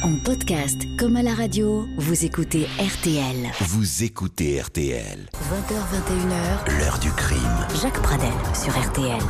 En podcast comme à la radio, vous écoutez RTL. Vous écoutez RTL. 20h21h, L'heure du crime. Jacques Pradel sur RTL.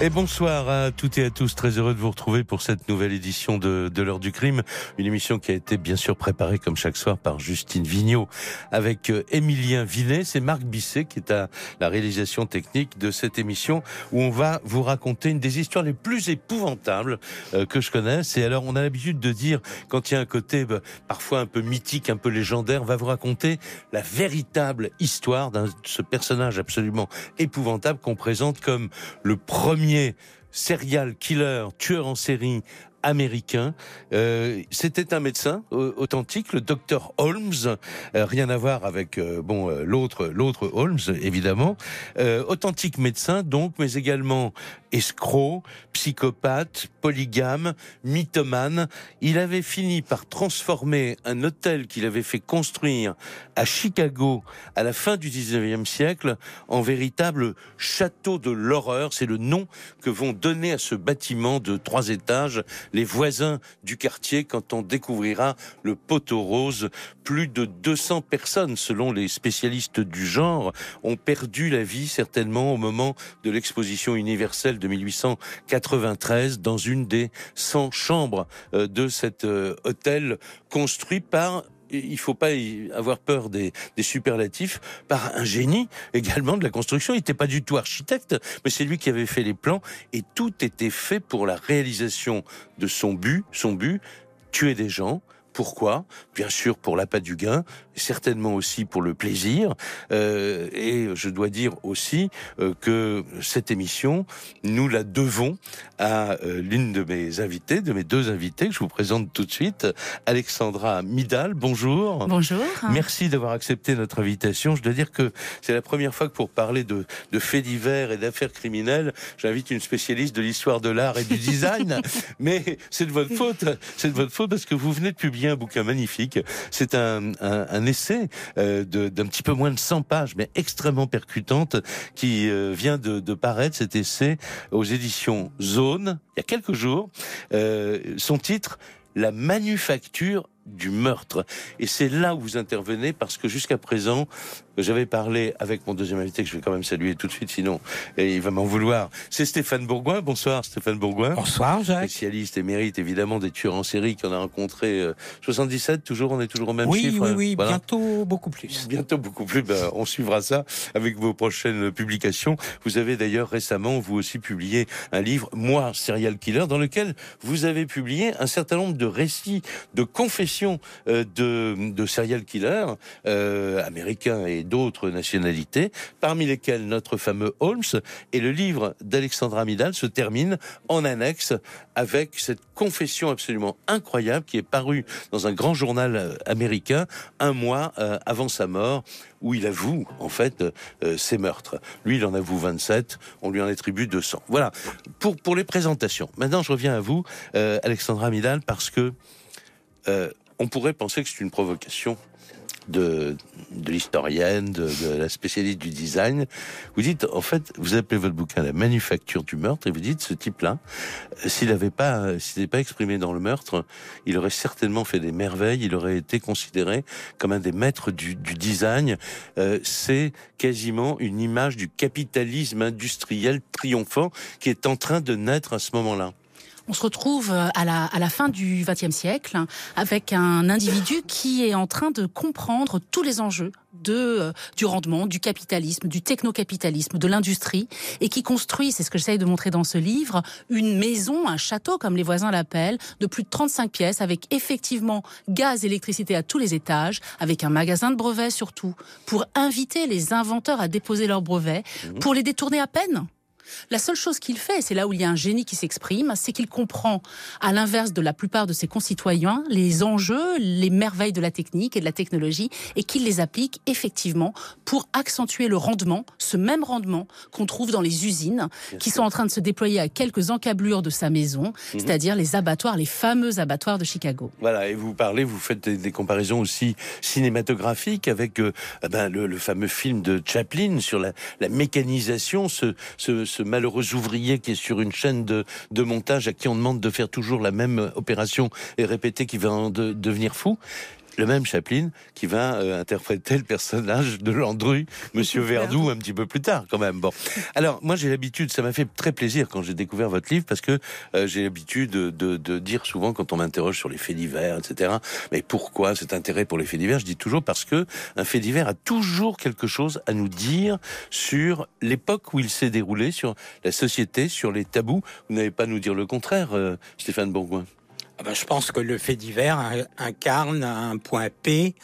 Et bonsoir à toutes et à tous, très heureux de vous retrouver pour cette nouvelle édition de, de l'heure du crime, une émission qui a été bien sûr préparée comme chaque soir par Justine Vignot avec euh, Émilien Vinet, c'est Marc Bisset qui est à la réalisation technique de cette émission où on va vous raconter une des histoires les plus épouvantables euh, que je connaisse. Et alors on a l'habitude de dire quand il y a un côté bah, parfois un peu mythique, un peu légendaire, on va vous raconter la véritable histoire d'un ce personnage absolument épouvantable qu'on présente comme le premier serial killer, tueur en série américain. Euh, C'était un médecin authentique, le docteur Holmes. Euh, rien à voir avec euh, bon euh, l'autre l'autre Holmes évidemment. Authentique médecin donc, mais également escroc, psychopathe, polygame, mythomane. Il avait fini par transformer un hôtel qu'il avait fait construire à Chicago à la fin du 19e siècle en véritable château de l'horreur. C'est le nom que vont donner à ce bâtiment de trois étages les voisins du quartier quand on découvrira le poteau rose. Plus de 200 personnes, selon les spécialistes du genre, ont perdu la vie certainement au moment de l'exposition universelle de 1893 dans une des 100 chambres euh, de cet euh, hôtel construit par il faut pas avoir peur des, des, superlatifs par un génie également de la construction. Il n'était pas du tout architecte, mais c'est lui qui avait fait les plans et tout était fait pour la réalisation de son but. Son but, tuer des gens. Pourquoi? Bien sûr pour l'appât du gain, certainement aussi pour le plaisir. Euh, et je dois dire aussi euh, que cette émission, nous la devons à euh, l'une de mes invités, de mes deux invités que je vous présente tout de suite, Alexandra Midal. Bonjour. Bonjour. Merci d'avoir accepté notre invitation. Je dois dire que c'est la première fois que pour parler de, de faits divers et d'affaires criminelles, j'invite une spécialiste de l'histoire de l'art et du design. Mais c'est de votre faute. C'est de votre faute parce que vous venez de publier un bouquin magnifique. C'est un, un, un, essai euh, d'un petit peu moins de 100 pages, mais extrêmement percutante, qui euh, vient de, paraître, cet essai, aux éditions Zone, il y a quelques jours. Euh, son titre, La manufacture du meurtre. Et c'est là où vous intervenez parce que jusqu'à présent, j'avais parlé avec mon deuxième invité que je vais quand même saluer tout de suite, sinon et il va m'en vouloir. C'est Stéphane Bourgoin. Bonsoir Stéphane Bourgoin. Bonsoir Jacques. Spécialiste et mérite évidemment des tueurs en série qu'on a rencontrés. Euh, 77, toujours, on est toujours au même oui, chiffre. Oui, oui, voilà. bientôt beaucoup plus. Bientôt beaucoup plus. Ben, on suivra ça avec vos prochaines publications. Vous avez d'ailleurs récemment, vous aussi, publié un livre, Moi, serial killer, dans lequel vous avez publié un certain nombre de récits, de confessions euh, de, de serial killers euh, américains et d'autres nationalités, parmi lesquelles notre fameux Holmes. Et le livre d'Alexandra Midal se termine en annexe avec cette confession absolument incroyable qui est parue dans un grand journal américain un mois euh, avant sa mort, où il avoue en fait euh, ses meurtres. Lui, il en avoue 27, on lui en attribue 200. Voilà pour pour les présentations. Maintenant, je reviens à vous, euh, Alexandra Midal, parce que euh, on pourrait penser que c'est une provocation de, de l'historienne, de, de, la spécialiste du design. Vous dites, en fait, vous appelez votre bouquin La manufacture du meurtre, et vous dites, ce type-là, s'il n'avait pas, s'il n'était pas exprimé dans le meurtre, il aurait certainement fait des merveilles, il aurait été considéré comme un des maîtres du, du design. Euh, c'est quasiment une image du capitalisme industriel triomphant qui est en train de naître à ce moment-là on se retrouve à la, à la fin du XXe siècle avec un individu qui est en train de comprendre tous les enjeux de euh, du rendement, du capitalisme, du technocapitalisme, de l'industrie, et qui construit, c'est ce que j'essaye de montrer dans ce livre, une maison, un château comme les voisins l'appellent, de plus de 35 pièces, avec effectivement gaz, électricité à tous les étages, avec un magasin de brevets surtout, pour inviter les inventeurs à déposer leurs brevets, pour les détourner à peine la seule chose qu'il fait, c'est là où il y a un génie qui s'exprime, c'est qu'il comprend, à l'inverse de la plupart de ses concitoyens, les enjeux, les merveilles de la technique et de la technologie, et qu'il les applique effectivement pour accentuer le rendement, ce même rendement qu'on trouve dans les usines, Bien qui sûr. sont en train de se déployer à quelques encablures de sa maison, mmh. c'est-à-dire les abattoirs, les fameux abattoirs de Chicago. Voilà, et vous parlez, vous faites des, des comparaisons aussi cinématographiques avec euh, ben, le, le, fameux film de Chaplin sur la, la mécanisation, ce, ce, ce ce malheureux ouvrier qui est sur une chaîne de, montage à qui on demande de faire toujours la même opération et répéter qu'il va en de- devenir fou le même Chaplin qui va euh, interpréter le personnage de Landru, Monsieur Verdoux, un petit peu plus tard, quand même. Bon, alors moi j'ai l'habitude, ça m'a fait très plaisir quand j'ai découvert votre livre parce que euh, j'ai l'habitude de, de, de dire souvent quand on m'interroge sur les faits divers, etc. Mais pourquoi cet intérêt pour les faits divers? Je dis toujours parce que un fait divers a toujours quelque chose à nous dire sur l'époque où il s'est déroulé, sur la société, sur les tabous. Vous n'allez pas nous dire le contraire, euh, Stéphane Bourgoin. Ah ben, je pense que le fait divers in- incarne à un point P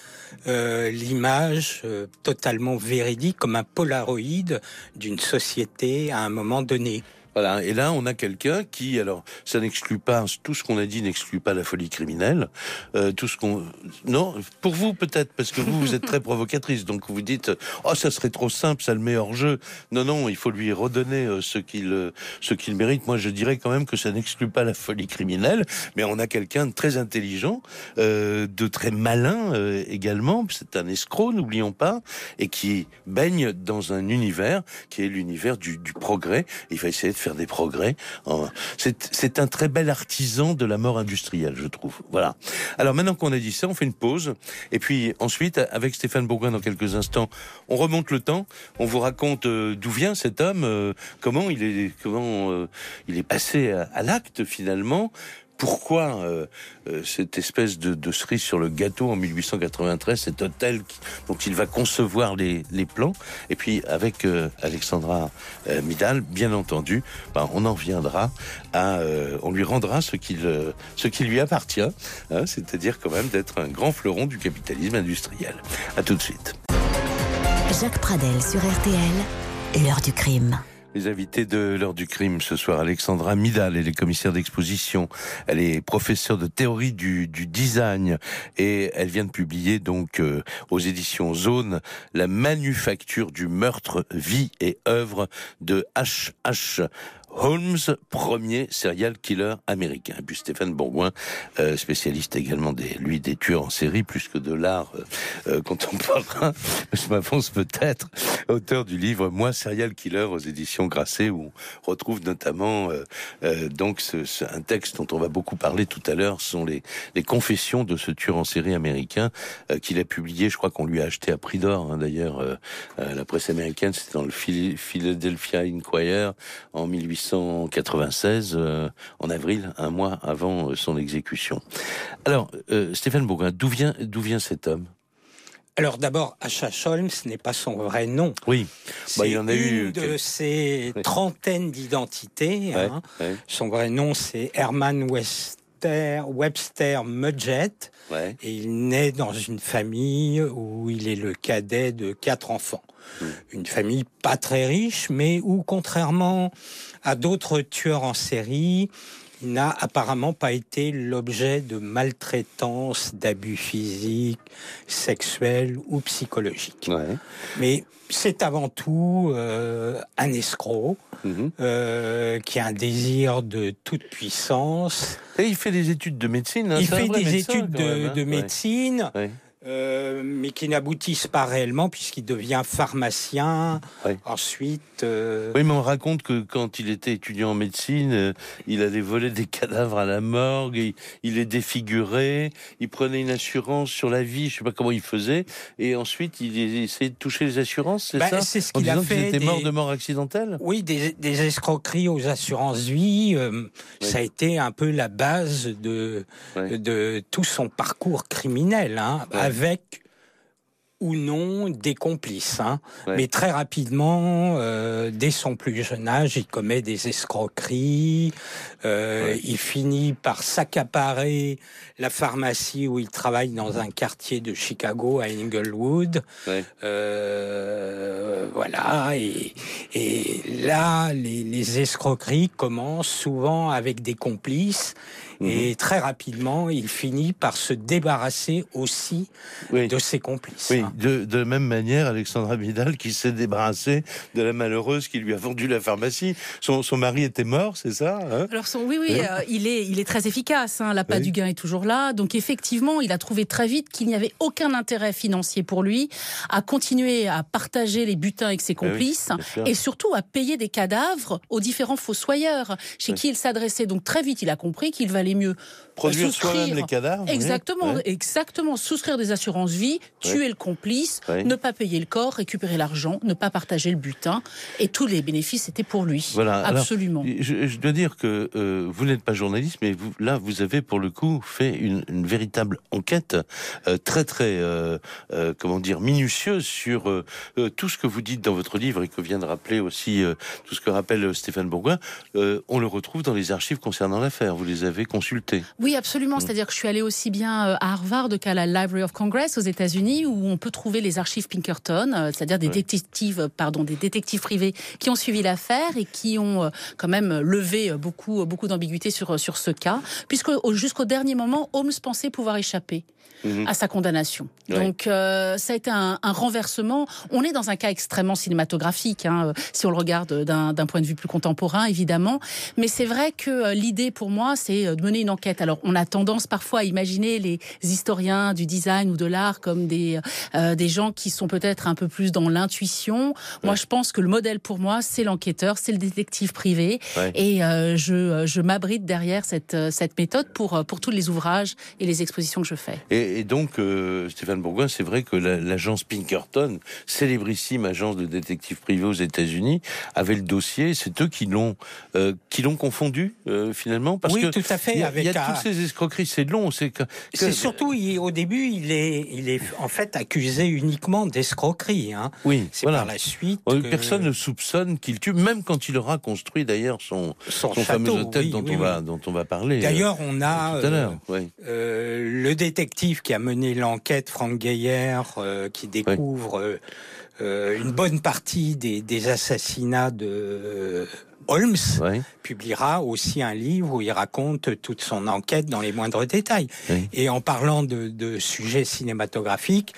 euh, l'image euh, totalement véridique comme un polaroïde d'une société à un moment donné. Voilà. Et là, on a quelqu'un qui, alors, ça n'exclut pas tout ce qu'on a dit n'exclut pas la folie criminelle. Euh, tout ce qu'on, non, pour vous peut-être, parce que vous, vous êtes très provocatrice, donc vous dites, oh, ça serait trop simple, ça le met hors jeu. Non, non, il faut lui redonner euh, ce qu'il, euh, ce qu'il mérite. Moi, je dirais quand même que ça n'exclut pas la folie criminelle, mais on a quelqu'un de très intelligent, euh, de très malin euh, également. C'est un escroc, n'oublions pas, et qui baigne dans un univers qui est l'univers du, du progrès. Il va essayer de faire des progrès. en- C'est un très bel artisan de la mort industrielle, je trouve. Voilà. Alors maintenant qu'on a dit ça, on fait une pause. Et puis ensuite, avec Stéphane Bourgoin, dans quelques instants, on remonte le temps. On vous raconte euh, d'où vient cet homme, euh, comment il est, comment euh, il est passé à l'acte finalement. Pourquoi euh, euh, cette espèce de, cerise sur le gâteau en 1893, cet hôtel dont il va concevoir les, plans, et puis avec euh, Alexandra Midal, bien entendu, ben, on en viendra à, on lui rendra ce ce qui lui appartient, hein, c'est-à-dire quand même d'être un grand fleuron du capitalisme industriel. À tout de suite. Jacques Pradel sur RTL, l'heure du crime. Les invités de l'heure du crime ce soir, Alexandra Midal, elle est commissaire d'exposition, elle est professeure de théorie du, design et elle vient de publier donc euh, aux éditions Zone la manufacture du meurtre, vie et œuvre de H.H. Holmes, premier serial killer américain. Et puis Stéphane Bourgoin, euh, spécialiste également des, lui, des tueurs en série, plus que de l'art euh, euh, contemporain. Je m'avance peut-être. Auteur du livre Moi, serial killer aux éditions Grasset, où on retrouve notamment euh, donc un texte dont on va beaucoup parler tout à l'heure, ce sont les, confessions de ce tueur en série américain qu'il a publié. Je crois qu'on lui a acheté à prix d'or, hein, d'ailleurs. la presse américaine, c'était dans le Phil- Philadelphia Inquirer en 1896, euh, en avril, un mois avant euh, son exécution. Alors, euh, Stéphane Bourgoin, d'où vient, d'où vient cet homme? Alors d'abord, H.H. Holmes n'est pas son vrai nom. Oui, Bah, il C'est en a eu une de quelques- ses Oui. trentaines d'identités. ouais, hein. ouais, Son vrai nom, c'est Herman Webster, Webster Mudgett. ouais. Et il naît dans une famille où il est le cadet de quatre enfants. Mm. Une famille pas très riche, mais où, contrairement à d'autres tueurs en série, il n'a apparemment pas été l'objet de maltraitance, d'abus physiques, sexuels ou psychologiques. ouais. Mais c'est avant tout euh, un escroc Mhm. euh, qui a un désir de toute puissance. Et il fait des études de médecine. hein, il fait des médecin, études de, même, hein. de médecine. ouais. Euh, mais qui n'aboutissent pas réellement puisqu'il devient pharmacien. Ensuite, euh, Oui, mais on raconte que quand il était étudiant en médecine, euh, il allait voler des cadavres à la morgue, il, il les défigurait, il prenait une assurance sur la vie, je sais pas comment il faisait, et ensuite il essayait de toucher les assurances, c'est bah, ça c'est ce qu'il a fait. était des- mort de mort accidentelle Oui, des, des escroqueries aux assurances vie. Ça a été un peu la base de, de tout son parcours criminel, hein. Avec ou non des complices. Hein. Ouais. Mais très rapidement, euh, dès son plus jeune âge, il commet des escroqueries. Euh, Ouais. Il finit par s'accaparer la pharmacie où il travaille dans un quartier de Chicago à Inglewood. Ouais. Euh, voilà, et, et là, les, les escroqueries commencent souvent avec des complices. Mhm. Et très rapidement, il finit par se débarrasser aussi Oui. de ses complices. Oui, de, de la même manière, Alexandra Vidal qui s'est débarrassée de la malheureuse qui lui a vendu la pharmacie. Son, son mari était mort, c'est ça hein? Alors son, oui, oui, euh, il est, il est très efficace. Hein, L'appât Oui. du gain est toujours là. Donc effectivement, il a trouvé très vite qu'il n'y avait aucun intérêt financier pour lui à continuer à partager les butins avec ses Eh oui, complices et surtout à payer des cadavres aux différents fossoyeurs chez Oui. qui il s'adressait. Donc très vite, il a compris qu'il valait mieux Produire soi-même les cadavres. Exactement, exactement. Souscrire des assurances vie, tuer le complice, ne pas payer le corps, récupérer l'argent, ne pas partager le butin, et tous les bénéfices étaient pour lui. Voilà, alors, absolument. Je, je dois dire que euh, vous n'êtes pas journaliste, mais vous, là, vous avez pour le coup fait une, une véritable enquête euh, très très euh, comment dire minutieuse sur tout ce que vous dites dans votre livre et que vient de rappeler aussi tout ce que rappelle Stéphane Bourgoin. On le retrouve dans les archives concernant l'affaire. Vous les avez consultées. Oui, Mm. absolument. C'est-à-dire que je suis allée aussi bien euh, à Harvard qu'à la Library of Congress aux États-Unis, où on peut trouver les archives Pinkerton, euh, c'est-à-dire des Ouais. détectives, euh, pardon, des détectives privés qui ont suivi l'affaire et qui ont quand même levé beaucoup, beaucoup d'ambiguïté sur sur ce cas, puisque au- jusqu'au dernier moment, Holmes pensait pouvoir échapper Mhm. à sa condamnation. Ouais. Donc euh, ça a été un, un renversement. On est dans un cas extrêmement cinématographique, hein, si on le regarde d'un point de vue plus contemporain, évidemment. Mais c'est vrai que l'idée pour moi, c'est de mener une enquête. Alors on a tendance parfois à imaginer les historiens du design ou de l'art comme des euh, des gens qui sont peut-être un peu plus dans l'intuition. Moi, je pense que le modèle pour moi, c'est l'enquêteur, c'est le détective privé, Ouais. et euh, je je m'abrite derrière cette euh, cette méthode pour euh, pour tous les ouvrages et les expositions que je fais. Et, et donc, euh, Stéphane Bourgoin, c'est vrai que la- l'agence Pinkerton, célébrissime agence de détectives privés aux États-Unis, avait le dossier. C'est eux qui l'ont euh, qui l'ont confondu euh, finalement, parce oui, que tout à fait. il y a, avec il y a un- toutes ces escroqueries. C'est long. C'est que, que- C'est surtout, il- au début, il est, il est en fait accusé uniquement d'escroquerie. Hein. oui. C'est Voilà. par la suite. Euh, que Personne ne soupçonne qu'il tue, même quand il aura construit d'ailleurs son, son, son fameux hôtel oui, dont, oui, on va, dont on va parler. euh, D'ailleurs, on a tout à euh, euh, le détective qui a mené l'enquête, Franck Gaillard, euh, qui découvre une bonne partie des, des assassinats de Holmes, publiera aussi un livre où il raconte toute son enquête dans les moindres détails. Oui. Et en parlant de, de sujets cinématographiques,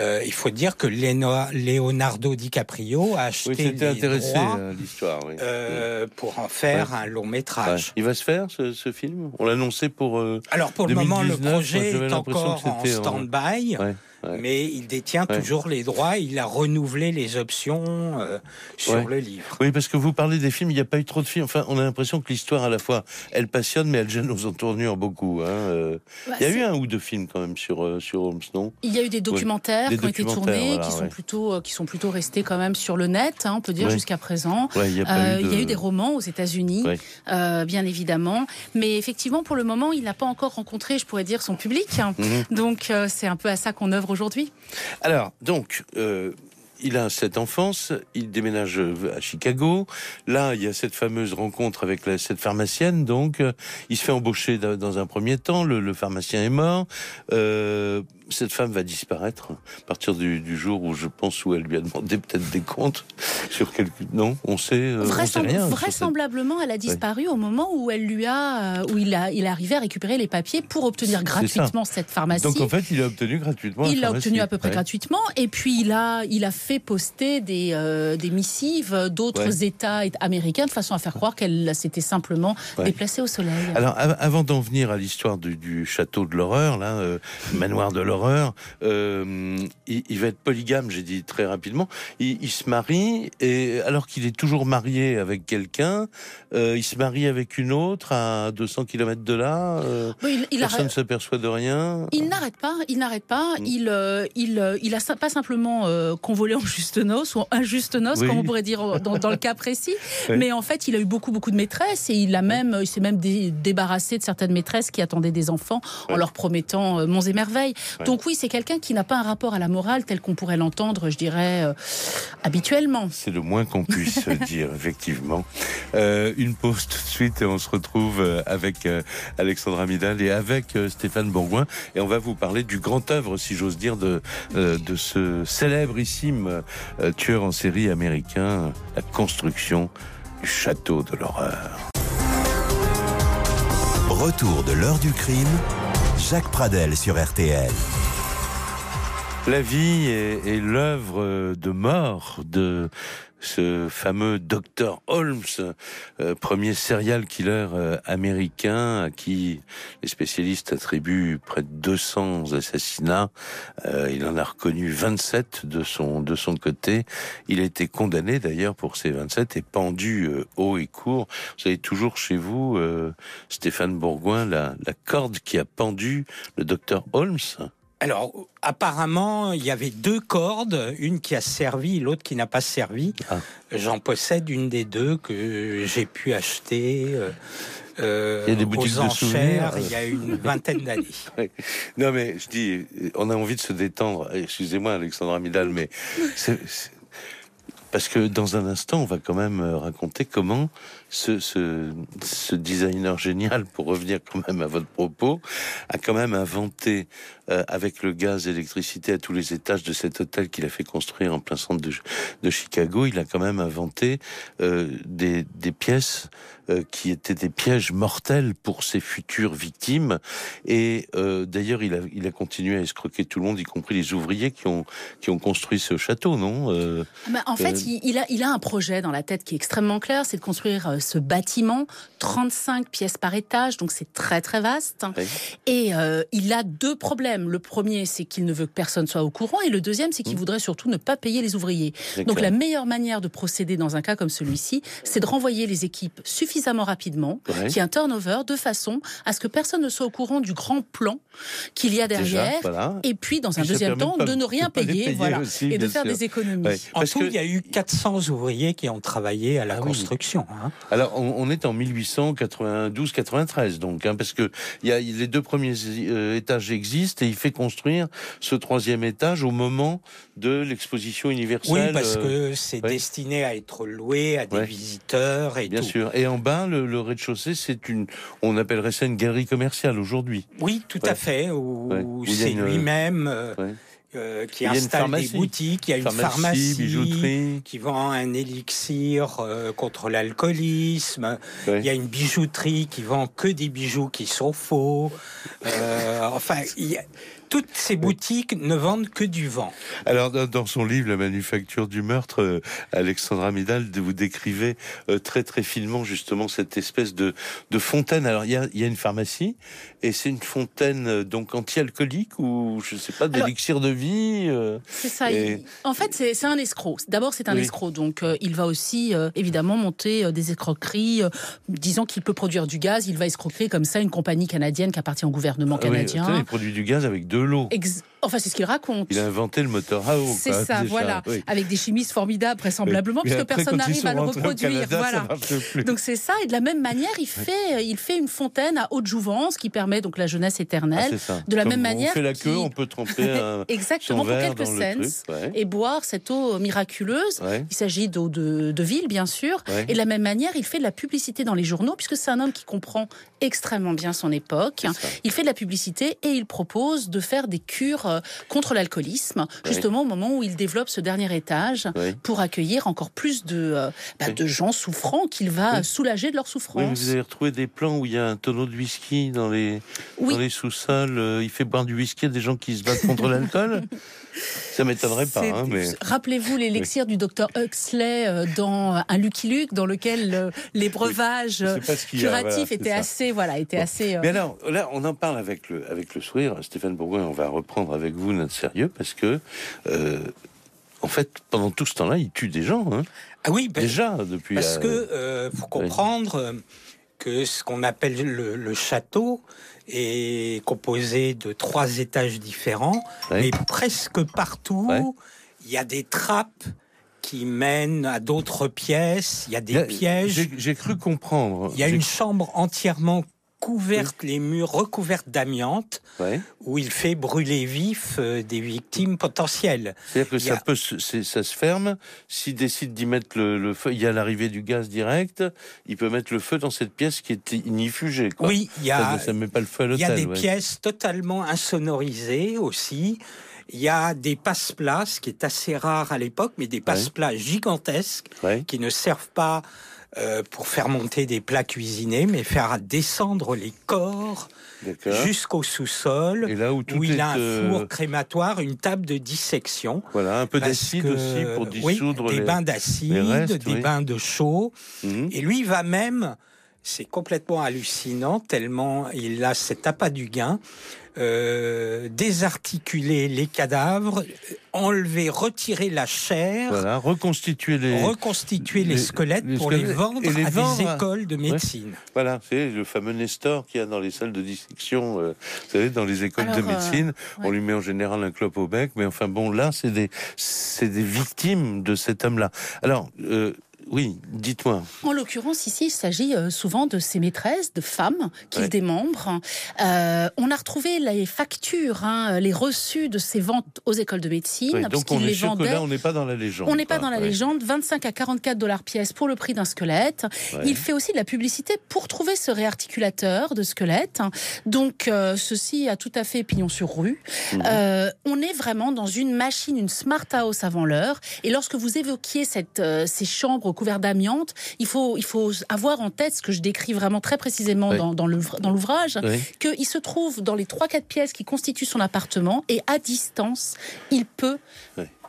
euh, il faut dire que Leonardo DiCaprio a acheté Oui, c'était les intéressé droits à l'histoire. Oui. euh, pour en faire un long métrage. Il va se faire ce, ce film? On l'a annoncé pour. euh, Alors pour le moment, le 2019, projet est encore en- stand-by. Ouais. Mais il détient Ouais. toujours les droits. Il a renouvelé les options euh, sur Ouais. le livre. Oui, parce que vous parlez des films, il n'y a pas eu trop de films. Enfin, on a l'impression que l'histoire, à la fois, elle passionne, mais elle gêne aux entournures beaucoup. Hein. euh. Bah, Il y a eu un ou deux films quand même sur, euh, sur Holmes, non? Il y a eu des documentaires Des qui ont été tournés, voilà, qui sont ouais. plutôt euh, qui sont plutôt restés quand même sur le net, hein, on peut dire Ouais. jusqu'à présent. Ouais, il y a Euh, eu Il y a de- eu des romans aux États-Unis, Ouais. euh, bien évidemment, mais effectivement pour le moment il n'a pas encore rencontré, je pourrais dire, son public. Mhm. Donc euh, c'est un peu à ça qu'on œuvre aujourd'hui. Alors, donc, euh, il a cette enfance, il déménage euh, à Chicago. Là, il y a cette fameuse rencontre avec la- cette pharmacienne. Donc, euh, il se fait embaucher da- dans un premier temps. Le, pharmacien est mort. Cette femme va disparaître à partir du, du jour où je pense où elle lui a demandé peut-être des comptes sur quelque. Non, on sait. euh, on sait Vraisembl- rien. cette- vraisemblablement, elle a disparu au moment où elle lui a, euh, où il a, il est arrivé à récupérer les papiers pour obtenir gratuitement cette pharmacie. Donc en fait, il a obtenu gratuitement. Il l'a obtenu à peu près Ouais. gratuitement et puis il a, il a fait poster des, euh, des missives d'autres Ouais. États américains de façon à faire croire qu'elle s'était simplement déplacée au soleil. Alors, av- avant d'en venir à l'histoire du, du château de l'horreur, là, euh, manoir de l'horreur, euh, il, il va être polygame, j'ai dit très rapidement. Il, il se marie et alors qu'il est toujours marié avec quelqu'un, euh, il se marie avec une autre à 200 km de là. euh, il, personne ne s'aperçoit de rien. il n'arrête pas, il n'arrête pas. Mm. Il, il, il a pas simplement convolé en juste noces ou injuste noces, Oui. comme on pourrait dire dans, dans le cas précis. Mais en fait, il a eu beaucoup, beaucoup de maîtresses et il a même, il s'est même dé- débarrassé de certaines maîtresses qui attendaient des enfants en leur promettant monts et merveilles. Ouais. Donc oui, c'est quelqu'un qui n'a pas un rapport à la morale tel qu'on pourrait l'entendre, je dirais, euh, habituellement. C'est le moins qu'on puisse dire, effectivement. Euh, une pause tout de suite et on se retrouve euh, avec euh, Alexandra Midal et avec euh, Stéphane Bourgoin. Et on va vous parler du grand œuvre, si j'ose dire, de, euh, de ce célébrissime euh, tueur en série américain, la construction du château de l'horreur. retour de l'heure du crime, Jacques Pradel sur RTL. La vie est, l'œuvre de mort de ce fameux Dr Holmes, euh, premier serial killer euh, américain à qui les spécialistes attribuent près de 200 assassinats. Euh, il en a reconnu 27 de son de son côté. Il a été condamné d'ailleurs pour ces 27 et pendu haut et court. Vous avez toujours chez vous, Stéphane Bourgoin, la, la corde qui a pendu le Dr Holmes. Alors, apparemment, il y avait deux cordes, une qui a servi, l'autre qui n'a pas servi. Ah. J'en possède une des deux que j'ai pu acheter. euh, euh, Il y a des boutiques aux de enchères il y a une vingtaine d'années. Ouais. Non, mais je dis, on a envie de se détendre. Excusez-moi, Alexandra Midal, mais parce que dans un instant, on va quand même euh, raconter comment ce, ce, ce designer génial, pour revenir quand même à votre propos, a quand même inventé euh, avec le gaz l'électricité à tous les étages de cet hôtel qu'il a fait construire en plein centre de, de Chicago. Il a quand même inventé euh, des, des pièces euh, qui étaient des pièges mortels pour ses futures victimes. Et d'ailleurs, il a, il a continué à escroquer tout le monde, y compris les ouvriers qui ont, qui ont construit ce château, non Ah en fait, il, il a, il a un projet dans la tête qui est extrêmement clair, c'est de construire ce bâtiment, 35 pièces par étage, donc c'est très très vaste. Oui. Et il a deux problèmes. Le premier, c'est qu'il ne veut que personne soit au courant, et le deuxième, c'est qu'il Mm. voudrait surtout ne pas payer les ouvriers. Donc la meilleure manière de procéder dans un cas comme celui-ci, c'est de renvoyer les équipes suffisamment rapidement, Ouais. qu'il y ait un turnover, de façon à ce que personne ne soit au courant du grand plan qu'il y a Déjà, derrière. voilà. Et puis, dans un Puis deuxième temps, pas- de ne rien payer, payer voilà, aussi, et de faire sûr. des économies. Ouais. En Parce tout, que- il y a eu 400 ouvriers qui ont travaillé à la Ah oui. construction. hein. Alors, on, on est en 1892-93, donc, hein, parce que il y a, les deux premiers euh, étages existent et il fait construire ce troisième étage au moment de l'exposition universelle. Oui, parce euh, que c'est ouais. destiné à être loué à des Ouais. visiteurs et Bien tout. sûr. Et en bas, le, le rez-de-chaussée, c'est une, on appellerait ça une galerie commerciale aujourd'hui. Oui, tout Ouais. à fait. Où, c'est une- lui-même euh. Euh, qui installe des boutiques. Il y a une Pharmacie, bijouterie. qui vend un élixir euh, contre l'alcoolisme. Il y a une bijouterie qui vend que des bijoux qui sont faux. Euh, enfin, il y a- toutes ces boutiques ne vendent que du vent. Alors, dans, son livre La manufacture du meurtre, euh, Alexandra Midal, vous décrivez euh, très très finement justement cette espèce de, de fontaine. Alors, il y a, il y a une pharmacie et c'est une fontaine euh, donc anti-alcoolique ou je sais pas d'élixir de vie. euh, C'est ça. Et- En fait, c'est un escroc. D'abord, c'est un Oui. escroc. Donc, euh, il va aussi, euh, évidemment, monter euh, des escroqueries. euh, disant qu'il peut produire du gaz, il va escroquer comme ça une compagnie canadienne qui appartient au gouvernement ah oui, canadien. il produit du gaz avec de Enfin, c'est ce qu'il raconte. Il a inventé le moteur à eau. C'est ça, voilà. Oui. Avec des chimistes formidables, vraisemblablement, puisque personne n'arrive à le reproduire. Canada, voilà. Donc c'est ça, et de la même manière, il fait, il fait une fontaine à haute jouvence qui permet donc la jeunesse Ah, éternelle. c'est ça. de la Comme même manière On fait la queue, qui- on peut tremper un, Exactement, pour quelques cents. Ouais. Et boire cette eau miraculeuse. Ouais. Il s'agit d'eau de, de ville, bien sûr. Ouais. Et de la même manière, il fait de la publicité dans les journaux, puisque c'est un homme qui comprend extrêmement bien son époque. Il fait de la publicité et il propose de faire des cures euh, contre l'alcoolisme, justement au moment où il développe ce dernier étage pour accueillir encore plus de, euh, bah, Oui. de gens souffrants qu'il va soulager de leur souffrance. vous avez retrouvé des plans où il y a un tonneau de whisky dans les, dans les sous-sols. euh, il fait boire du whisky à des gens qui se battent contre l'alcool? Ça m'étonnerait pas, hein, mais Rappelez-vous l'élixir du docteur Huxley euh, dans un Lucky Luke, dans lequel euh, les breuvages a, curatifs voilà, étaient ça. assez, voilà, étaient Bon. assez. euh, Mais alors, là, on en parle avec le, avec le sourire. Stéphane Bourgoin, on va reprendre avec vous notre sérieux parce que, euh, en fait, pendant tout ce temps-là, il tue des gens. Hein, Ah oui, ben, déjà, depuis. Parce euh, que euh, faut comprendre euh, que ce qu'on appelle le, le château est composé de trois étages différents, Ouais. mais presque partout Ouais. il y a des trappes qui mènent à d'autres pièces. Il y a des a- pièges. j'ai- cru comprendre. Il y a une chambre entièrement couverte, les murs recouverts d'amiante, Ouais. où il fait brûler vif euh, des victimes potentielles. C'est-à-dire que Il ça a- peut, se- ça se ferme. S'il décide d'y mettre le, le feu, il y a l'arrivée du gaz direct. Il peut mettre le feu dans cette pièce qui est inifugée. Quoi. Oui, il y a, ça met pas le feu à Il y a l'hôtel. des ouais. pièces totalement insonorisées aussi. Il y a des passe-plats, ce qui est assez rare à l'époque, mais des passe-plats gigantesques Ouais. qui ne servent pas euh, pour faire monter des plats cuisinés, mais faire descendre les corps jusqu'au sous-sol, où où il a un euh, four crématoire, une table de dissection. Voilà, un peu d'acide aussi pour oui, dissoudre des les... bains d'acide, des oui. bains de chaud. Mhm. Et lui va même, c'est complètement hallucinant, tellement il a cet appât du gain, euh, désarticuler les cadavres, enlever, retirer la chair, Voilà, reconstituer les... reconstituer les, les- squelettes les pour les vendre et les à vendre des à- écoles de médecine. Voilà, c'est le fameux Nestor qu'il y a dans les salles de dissection, euh, vous savez, dans les écoles de euh, médecine. On ouais. lui met en général un clope au bec, mais enfin bon, là, c'est des, c'est des victimes de cet homme-là. Alors, euh, oui, dites-moi. En l'occurrence, ici, il s'agit euh, souvent de ses maîtresses, de femmes qu'il Ouais. démembre. Euh, on a retrouvé les factures, hein, les reçus de ses ventes aux écoles de médecine, Ouais, donc on est les sûr que vendait. là, on n'est pas dans la légende. On n'est pas dans la Ouais. légende, 25 à 44 dollars pièce pour le prix d'un squelette. Il fait aussi de la publicité pour trouver ce réarticulateur de squelette. Donc euh, ceci a tout à fait pignon sur rue. Mhm. Euh, on est vraiment dans une machine, une smart house avant l'heure. Et lorsque vous évoquiez cette, ces chambres d'amiante, il faut, il faut avoir en tête ce que je décris vraiment très précisément dans, dans l'ouvra- dans l'ouvrage, Oui. qu'il se trouve dans les 3-4 pièces qui constituent son appartement et à distance, il peut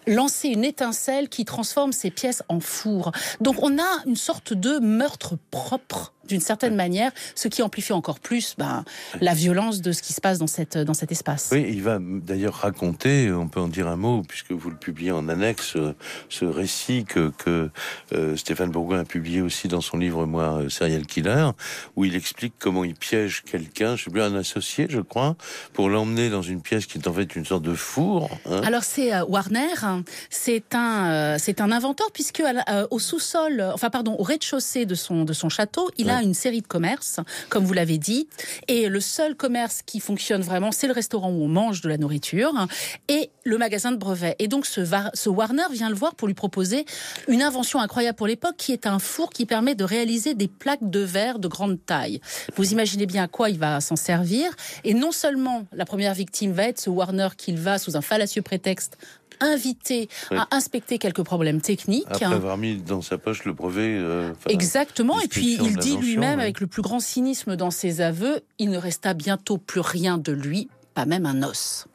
lancer une étincelle qui transforme ces pièces en four. Donc on a une sorte de meurtre propre d'une certaine manière, ce qui amplifie encore plus ben, la violence de ce qui se passe dans, cette, dans cet espace. Oui, il va d'ailleurs raconter, on peut en dire un mot, puisque vous le publiez en annexe, euh, ce récit que, que euh, Stéphane Bourgoin a publié aussi dans son livre, moi, euh, Serial Killer, où il explique comment il piège quelqu'un, je sais plus, un associé, je crois, pour l'emmener dans une pièce qui est en fait une sorte de four. hein. Alors c'est euh, Warner, hein. c'est un euh, c'est un inventeur puisque au sous-sol, enfin pardon, au rez-de-chaussée de son de son château, il a Une série de commerces, comme vous l'avez dit, et le seul commerce qui fonctionne vraiment, c'est le restaurant où on mange de la nourriture et le magasin de brevets. Et donc ce, ce Warner vient le voir pour lui proposer une invention incroyable pour l'époque, qui est un four qui permet de réaliser des plaques de verre de grande taille. Vous imaginez bien à quoi il va s'en servir. Et non seulement la première victime va être ce Warner qu'il va, sous un fallacieux prétexte, inviter Oui. à inspecter quelques problèmes techniques. Après avoir mis dans sa poche le brevet. euh, Exactement. Et puis il dit lui-même, ouais. avec le plus grand cynisme dans ses aveux, il ne resta bientôt plus rien de lui, pas même un os.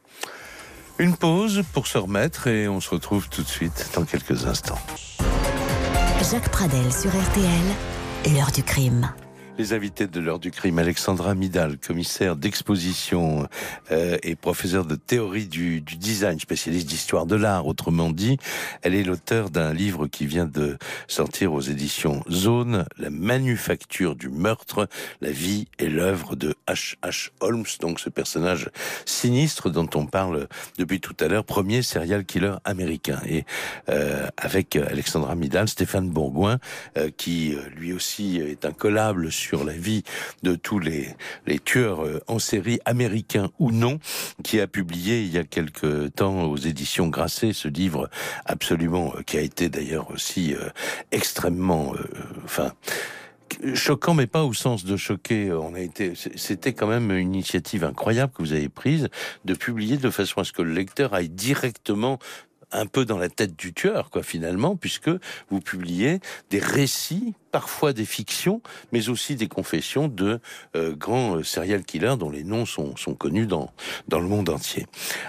Une pause pour se remettre et on se retrouve tout de suite dans quelques instants. Jacques Pradel sur RTL, l'heure du crime. Les invités de l'heure du crime, Alexandra Midal, commissaire d'exposition euh, et professeure de théorie du, du design, spécialiste d'histoire de l'art, autrement dit. Elle est l'auteur d'un livre qui vient de sortir aux éditions Zone, La manufacture du meurtre, la vie et l'œuvre de H.H. Holmes, donc ce personnage sinistre dont on parle depuis tout à l'heure, premier serial killer américain. Et euh, avec Alexandra Midal, Stéphane Bourgoin, euh, qui euh, lui aussi est incollable sur la vie de tous les, les tueurs euh, en série américains ou non, qui a publié il y a quelque temps aux éditions Grasset ce livre absolument euh, qui a été d'ailleurs aussi euh, extrêmement, enfin choquant, mais pas au sens de choquer. On a été, c'était quand même une initiative incroyable que vous avez prise de publier de façon à ce que le lecteur aille directement un peu dans la tête du tueur, quoi, finalement, puisque vous publiez des récits, parfois des fictions, mais aussi des confessions de euh, grands euh, serial killers dont les noms sont, sont connus dans, dans le monde entier.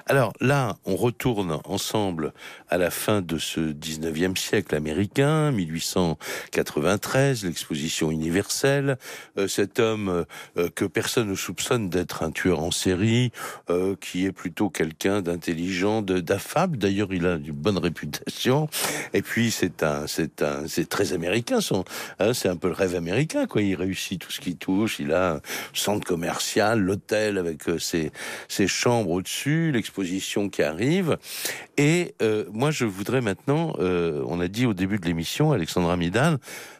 Alors là, on retourne ensemble à la fin de ce 19e siècle américain, 1893, l'exposition universelle, euh, cet homme que personne ne soupçonne d'être un tueur en série, qui est plutôt quelqu'un d'intelligent, d'affable. D'ailleurs, il a une bonne réputation. Et puis, c'est un, c'est un, c'est très américain. Hein, c'est un peu le rêve américain, quoi. Il réussit tout ce qu'il touche. Il a un centre commercial, l'hôtel avec euh, ses, ses chambres au-dessus, l'exposition qui arrive. Et euh, moi, je voudrais maintenant, euh, on a dit au début de l'émission, Alexandra Midal,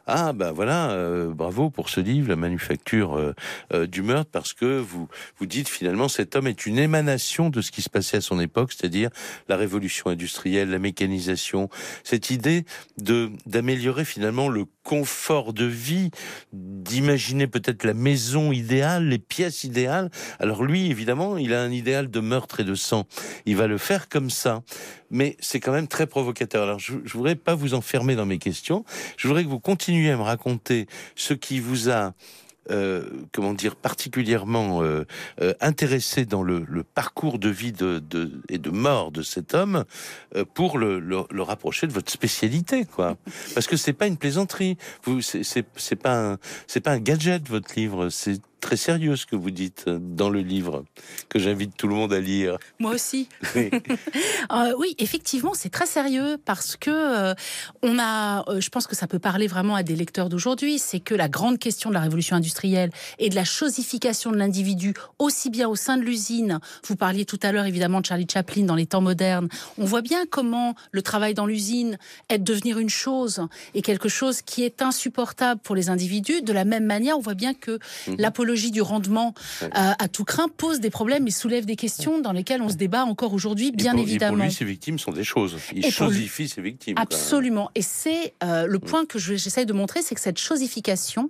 ah ben voilà, euh, bravo pour ce livre, La manufacture euh, euh, du meurtre, parce que vous vous dites finalement cet homme est une émanation de ce qui se passait à son époque, c'est-à-dire la révolution industrielle, la mécanisation, cette idée de d'améliorer finalement le confort de vie, d'imaginer peut-être la maison idéale, les pièces idéales. Alors lui, évidemment, il a un idéal de meurtre et de sang. Il va le faire comme ça. Mais c'est quand même très provocateur. Alors je, je voudrais pas vous enfermer dans mes questions. Je voudrais que vous continuiez à me raconter ce qui vous a euh, comment dire, particulièrement euh, euh, intéressé dans le, parcours de vie et de mort de cet homme pour le, rapprocher de votre spécialité, quoi. Parce que c'est pas une plaisanterie. Vous, c'est pas c'est pas un gadget votre livre. C'est très sérieux ce que vous dites dans le livre que j'invite tout le monde à lire. Moi aussi. Oui, euh, oui effectivement, c'est très sérieux parce que euh, on a, euh, je pense que ça peut parler vraiment à des lecteurs d'aujourd'hui, c'est que la grande question de la révolution industrielle et de la chosification de l'individu, aussi bien au sein de l'usine. Vous parliez tout à l'heure évidemment de Charlie Chaplin dans les temps modernes. On voit bien comment le travail dans l'usine est de devenir une chose et quelque chose qui est insupportable pour les individus. De la même manière, on voit bien que mmh. L'apologie du rendement euh, à tout craint pose des problèmes et soulève des questions dans lesquelles on se débat encore aujourd'hui, bien pour, évidemment. Et pour lui, ces victimes sont des choses. Il et chosifie lui... ses victimes. Absolument. Et c'est euh, le point que j'essaye de montrer, c'est que cette chosification,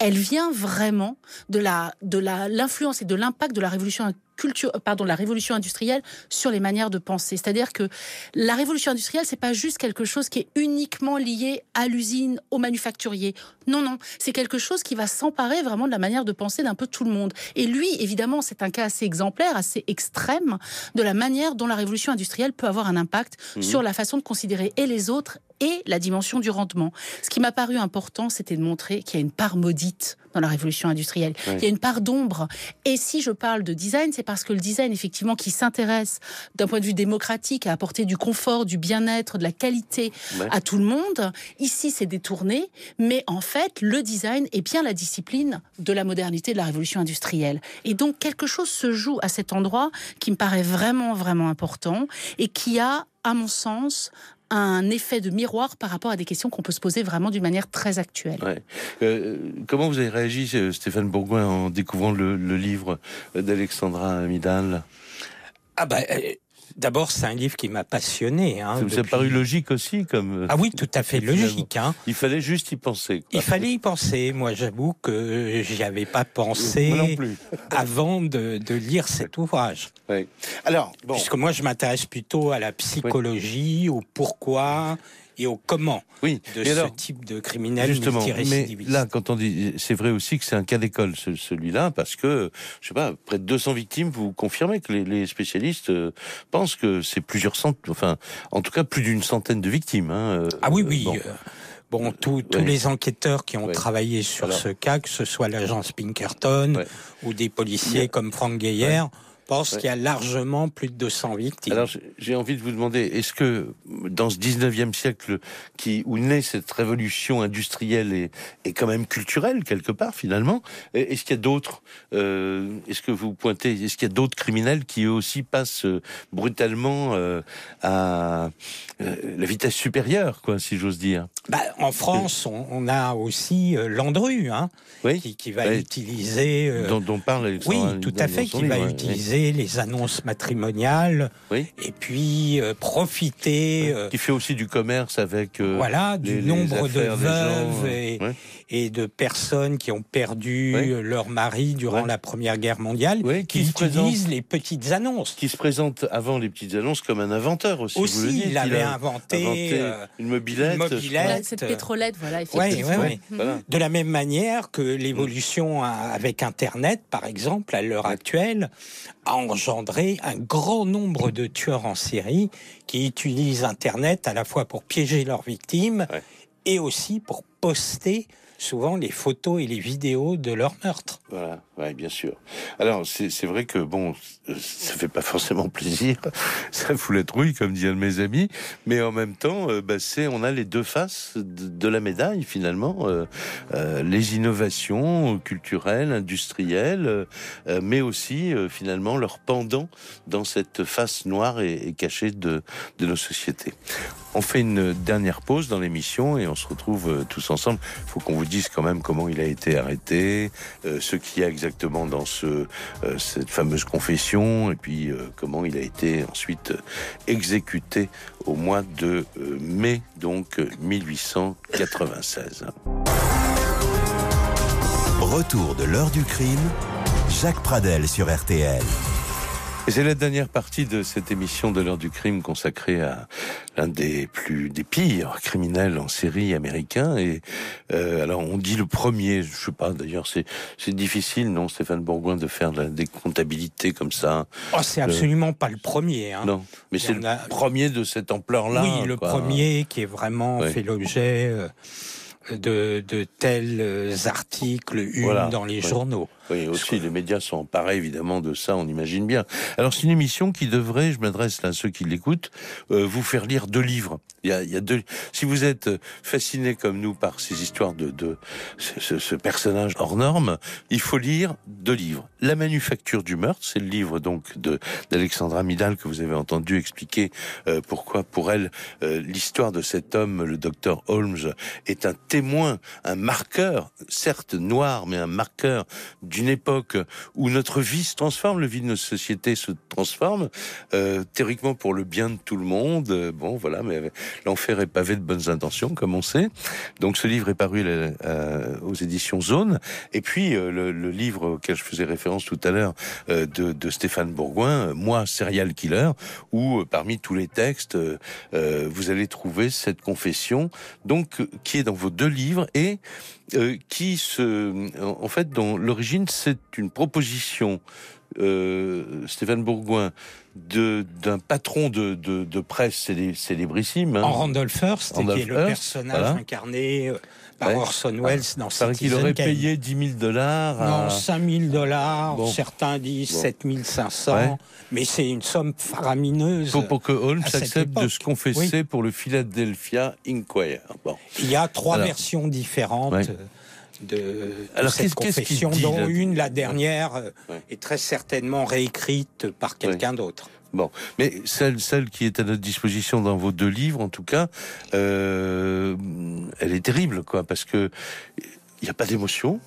elle vient vraiment de la de la l'influence et de l'impact de la révolution culture, euh, pardon, la révolution industrielle sur les manières de penser. C'est-à-dire que la révolution industrielle, c'est pas juste quelque chose qui est uniquement lié à l'usine, au manufacturier. Non, non, c'est quelque chose qui va s'emparer vraiment de la manière de penser d'un peu tout le monde. Et lui, évidemment, c'est un cas assez exemplaire, assez extrême de la manière dont la révolution industrielle peut avoir un impact mmh. sur la façon de considérer et les autres et la dimension du rendement. Ce qui m'a paru important, c'était de montrer qu'il y a une part maudite dans la révolution industrielle. Oui. Il y a une part d'ombre. Et si je parle de design, c'est parce que le design, effectivement, qui s'intéresse d'un point de vue démocratique à apporter du confort, du bien-être, de la qualité ouais. à tout le monde, ici c'est détourné, mais en fait, le design est bien la discipline de la modernité, de la révolution industrielle. Et donc, quelque chose se joue à cet endroit qui me paraît vraiment, vraiment important et qui a à mon sens, un effet de miroir par rapport à des questions qu'on peut se poser vraiment d'une manière très actuelle. Ouais. Euh, comment vous avez réagi, Stéphane Bourgoin, en découvrant le, le livre d'Alexandra Midal Ah bah, D'abord, c'est un livre qui m'a passionné. Hein, ça vous depuis... a paru logique aussi, comme ah oui, tout à fait logique. Hein. Il fallait juste y penser. Quoi. Il fallait y penser. Moi, j'avoue que j'y avais pas pensé avant de, de, lire cet ouvrage. Oui. Alors, bon. puisque moi, je m'intéresse plutôt à la psychologie, oui. au pourquoi et au comment oui. de et alors, ce type de criminel justement, mais là, quand on dit, c'est vrai aussi que c'est un cas d'école celui-là, parce que je sais pas, près de 200 victimes, vous confirmez que les, les spécialistes euh, pensent que c'est plusieurs centaines, enfin, en tout cas plus d'une centaine de victimes. Hein, ah oui, oui. Bon. Euh... Bon, tous les enquêteurs qui ont travaillé sur Alors. ce cas, que ce soit l'agence Pinkerton ou des policiers comme Frank Geyer, pense ouais. qu'il y a largement plus de 200 victimes. Alors j'ai envie de vous demander, est-ce que dans ce 19e siècle qui, où naît cette révolution industrielle et, et quand même culturelle quelque part finalement, est-ce qu'il y a d'autres, euh, est-ce que vous pointez, est-ce qu'il y a d'autres criminels qui eux aussi passent euh, brutalement euh, à euh, la vitesse supérieure, quoi, si j'ose dire? Bah, En France, on, on, a aussi Landru, hein, oui. qui, qui, va utiliser... dont, dont parle Oui, tout à fait, qui va utiliser les annonces matrimoniales oui. et puis euh, profiter. Euh, qui fait aussi du commerce avec. Euh, voilà, du les, nombre les de veuves et, ouais. et, de personnes qui ont perdu ouais. leur mari durant ouais. la Première Guerre mondiale, qui, qui utilisent les petites annonces. Qui se présente avant les petites annonces comme un inventeur aussi. Aussi, vous le dites, il avait il inventé, inventé euh, une mobilette. Une mobilette cette pétrolette, voilà, effectivement. Ouais, ouais, voilà. De la même manière que l'évolution avec Internet, par exemple, à l'heure actuelle, a engendré un grand nombre de tueurs en série qui utilisent Internet à la fois pour piéger leurs victimes ouais. et aussi pour poster souvent les photos et les vidéos de leur meurtre. Voilà, bien sûr. Alors, c'est vrai que, bon, ça fait pas forcément plaisir, ça fout la trouille, comme disent mes amis, mais en même temps, euh, bah, on a les deux faces de, la médaille, finalement. Euh, euh, les innovations culturelles, industrielles, mais aussi, finalement, leur pendant dans cette face noire et, cachée de nos sociétés. On fait une dernière pause dans l'émission et on se retrouve euh, tous ensemble. Il faut qu'on vous dise quand même comment il a été arrêté, euh, ce qu'il y a exactement dans ce, euh, cette fameuse confession et puis comment il a été ensuite exécuté au mois de mai donc 1896. Retour de l'heure du crime, Jacques Pradel sur RTL. Et c'est la dernière partie de cette émission de l'heure du crime consacrée à l'un des plus des pires criminels en série américains. Et euh, alors on dit le premier, je sais pas. D'ailleurs c'est c'est difficile, non, Stéphane Bourgoin, de faire la- des comptabilités comme ça. Oh, c'est absolument pas le premier. hein. Non, mais c'est le a- premier de cette ampleur-là. oui, le quoi. premier qui est vraiment Ouais. fait l'objet euh, de, de tels euh, articles, une Voilà, dans les ouais. journaux. Oui, aussi, les médias sont emparés évidemment de ça, on imagine bien. Alors c'est une émission qui devrait, je m'adresse à ceux qui l'écoutent, euh, vous faire lire deux livres. Il y a, il y a deux. Si vous êtes fasciné comme nous par ces histoires de, de ce, ce- personnage hors norme, il faut lire deux livres. La manufacture du meurtre, c'est le livre donc de d'Alexandra Midal que vous avez entendu expliquer euh, pourquoi pour elle euh, l'histoire de cet homme, le docteur Holmes, est un témoin, un marqueur, certes noir, mais un marqueur d'une époque où notre vie se transforme, le vie de notre société se transforme, euh, théoriquement pour le bien de tout le monde. euh, bon, voilà, mais l'enfer est pavé de bonnes intentions, comme on sait. Donc ce livre est paru aux éditions Zone. Et puis euh, le, le livre auquel je faisais référence tout à l'heure euh, de, de Stéphane Bourgoin, Moi, serial killer, où parmi tous les textes, vous allez trouver cette confession, donc qui est dans vos deux livres et qui se, en en fait, dont l'origine c'est une proposition. Euh, Stéphane Bourgoin d'un patron de, de, de presse célé- célébrissime. hein. En Randolph Hearst, qui est le Hearst, personnage voilà. incarné euh, par Ouais. Orson Welles dans Il paraît qu'il Citizen aurait Kane. payé 10 000 dollars. à- Non, 5 000 dollars, Bon. certains disent Bon. 7 500, Ouais. mais c'est une somme faramineuse. pour, pour que Holmes accepte de se confesser pour le Philadelphia Inquirer. Bon. Il y a trois Alors. versions différentes Ouais. De, de Alors, cette confession, dont une, la dernière, euh, Ouais. est très certainement réécrite par quelqu'un d'autre. Bon, mais celle, celle qui est à notre disposition dans vos deux livres, en tout cas, euh, elle est terrible, quoi, parce que il n'y a pas d'émotion.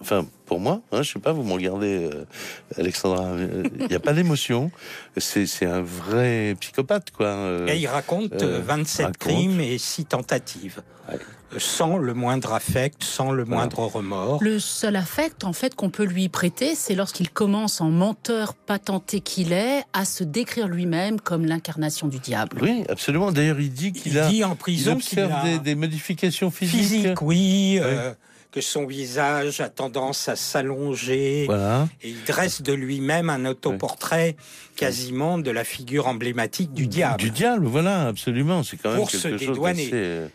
Enfin, pour moi, hein, je sais pas, vous me regardez, euh, Alexandra, il n'y a pas d'émotion. C'est, un vrai psychopathe, quoi. euh. Et il raconte euh, euh, 27 raconte. crimes et 6 tentatives. Ouais. Sans le moindre affect, sans le moindre remords. Le seul affect, en fait, qu'on peut lui prêter, c'est lorsqu'il commence, en menteur patenté qu'il est, à se décrire lui-même comme l'incarnation du diable. Oui, absolument. D'ailleurs, il dit qu'il Il a, dit en il prison qu'il observe a des, des modifications physiques. physique, oui, euh, que son visage a tendance à s'allonger. Voilà. Et il dresse de lui-même un autoportrait quasiment de la figure emblématique du diable. Du diable, voilà, absolument. C'est quand même Pour quelque se chose dédouaner. euh,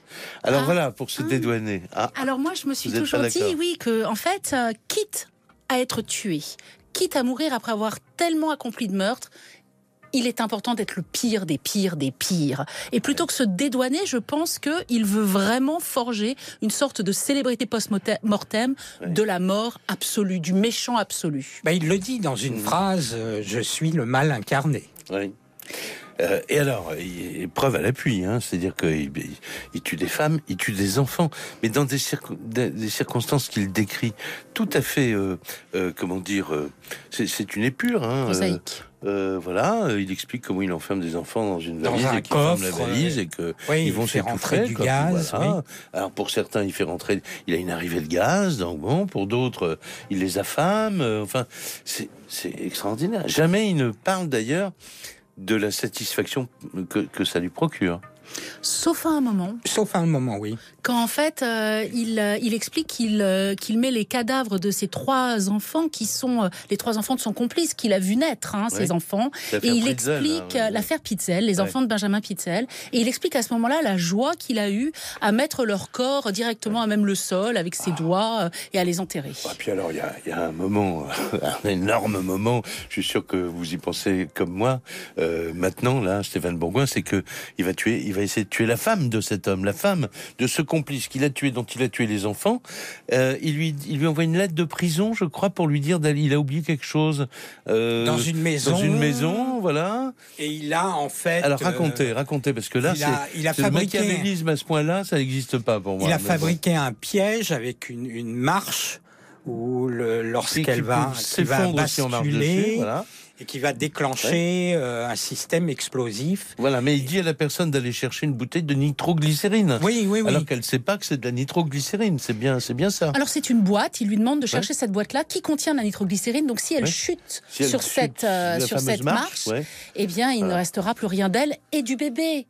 Alors Ah. voilà, pour se Ah. dédouaner. Ah, Alors moi, je me suis toujours dit, oui, que en fait, euh, quitte à être tué, quitte à mourir après avoir tellement accompli de meurtres, il est important d'être le pire des pires des pires. Et plutôt que se dédouaner, je pense qu'il veut vraiment forger une sorte de célébrité post-mortem de la mort absolue, du méchant absolu. Ben, il le dit dans une Mhm. phrase euh, Je suis le mal incarné. oui. Euh, et alors, il, il- preuve à l'appui, hein, c'est-à-dire qu'il il, il tue des femmes, il tue des enfants, mais dans des, circo- des, des circonstances qu'il décrit tout à fait, euh, euh, comment dire, euh, c'est une épure. Hein, euh, euh, voilà, euh, il explique comment il enferme des enfants dans une Dans valise un et qu'il ferme la valise euh, et que Oui, ils il vont s'étouffer, du gaz. voilà. oui. Alors pour certains, il fait rentrer, il a une arrivée de gaz, donc bon, pour d'autres, il les affame. euh, enfin, c'est c'est extraordinaire. Jamais il ne parle d'ailleurs de la satisfaction que, que ça lui procure. Sauf à un moment, Sauf à un moment, oui. quand en fait euh, il, euh, il explique qu'il euh, qu'il met les cadavres de ses trois enfants qui sont euh, les trois enfants de son complice qu'il a vu naître, hein, Oui. ces enfants, et il explique hein, oui. l'affaire Pitzel, les Ouais. enfants de Benjamin Pitzel, et il explique à ce moment-là la joie qu'il a eue à mettre leur corps directement à même le sol avec ses doigts euh, et à les enterrer. Et puis alors, il y a, il y a un moment, un énorme moment, je suis sûr que vous y pensez comme moi, euh, maintenant, là, Stéphane Bourgoin, c'est que il va tuer, il va essayer de tuer la femme de cet homme, la femme de ce complice qu'il a tué, dont il a tué les enfants. Euh, il lui, il lui envoie une lettre de prison, je crois, pour lui dire d'aller, il a oublié quelque chose. euh, Dans une maison. Dans une maison, voilà. Et il a en fait. Alors euh, racontez, racontez, parce que là, il c'est a, il a le à ce point-là, ça n'existe pas pour moi. Il a fabriqué un piège avec une, une marche où lorsqu'elle va, va marche dessus, basculer, voilà. Et qui va déclencher euh, un système explosif. Voilà, mais il dit à la personne d'aller chercher une bouteille de nitroglycérine. Oui, oui, oui. Alors qu'elle ne sait pas que c'est de la nitroglycérine. C'est bien, c'est bien ça. Alors c'est une boîte. Il lui demande de chercher cette boîte-là qui contient la nitroglycérine. Donc si elle Ouais. chute Si elle sur chute cette euh, sur cette marche, ouais. eh bien il ne restera plus rien d'elle et du bébé.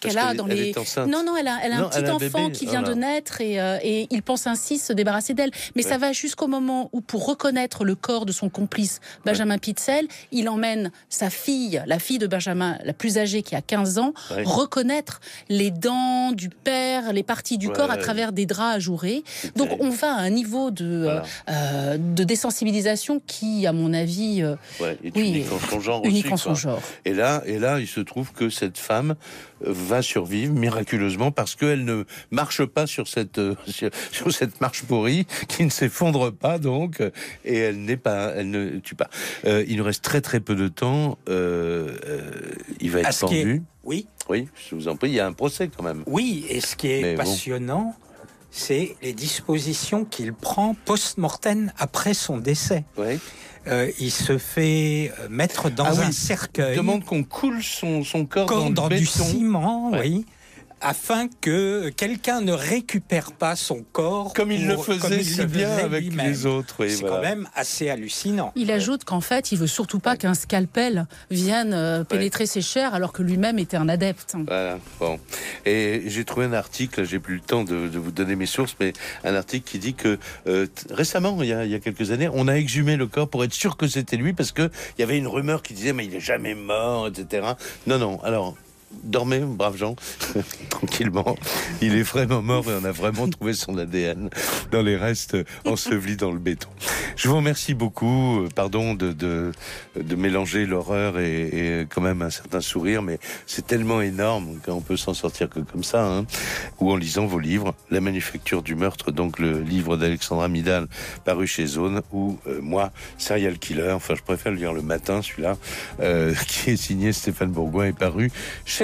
Qu'elle a dans les non non elle a, elle a Non, un petit a enfant qui vient voilà. de naître et, euh, et il pense ainsi se débarrasser d'elle mais ça va jusqu'au moment où pour reconnaître le corps de son complice Benjamin Pitzel il emmène sa fille la fille de Benjamin la plus âgée qui a 15 ans Ouais. reconnaître les dents du père les parties du Ouais. corps à travers des draps ajourés donc on va à un niveau de Voilà. euh, de désensibilisation qui à mon avis euh, Ouais, est oui, unique en son genre unique aussi, en son genre Et là, et là, il se trouve que cette femme euh, va survivre miraculeusement parce qu'elle ne marche pas sur cette euh, sur, sur cette marche pourrie qui ne s'effondre pas donc et elle n'est pas, elle ne tue pas. Euh, il nous reste très très peu de temps. Euh, il va À être est- pendu. Oui, Oui, je vous en prie. Il y a un procès quand même. oui. Et ce qui est Mais bon. passionnant, c'est les dispositions qu'il prend post-mortem après son décès. Oui. Euh, il se fait euh, mettre dans Ah oui, un Il cercueil. demande qu'on coule son, son corps, corps dans, dans, le du ciment, Ouais. oui, afin que quelqu'un ne récupère pas son corps Comme il le faisait comme il si le bien avec lui-même. les autres. oui, C'est voilà. quand même assez hallucinant. Il ajoute qu'en fait, il veut surtout pas qu'un scalpel vienne euh, pénétrer ses chairs, alors que lui-même était un adepte. Voilà, bon. Et j'ai trouvé un article, j'ai plus le temps de, de vous donner mes sources, mais un article qui dit que euh, récemment, il y, a, il y a quelques années, on a exhumé le corps pour être sûr que c'était lui, parce que il y avait une rumeur qui disait mais il est jamais mort, etc. Non, non. Alors. Dormez, braves gens, tranquillement. Il est vraiment mort et on a vraiment trouvé son ADN dans les restes ensevelis dans le béton. Je vous remercie beaucoup. Euh, Pardon de, de, mélanger l'horreur et, quand même un certain sourire, mais c'est tellement énorme qu'on peut s'en sortir que comme ça, hein. ou en lisant vos livres, La manufacture du meurtre, donc le livre d'Alexandra Midal paru chez Zone, ou euh, moi, Serial Killer, enfin je préfère le lire le matin, celui-là, euh, qui est signé Stéphane Bourgoin et paru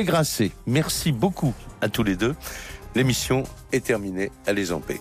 chez. Merci beaucoup à tous les deux. L'émission est terminée. Allez en paix.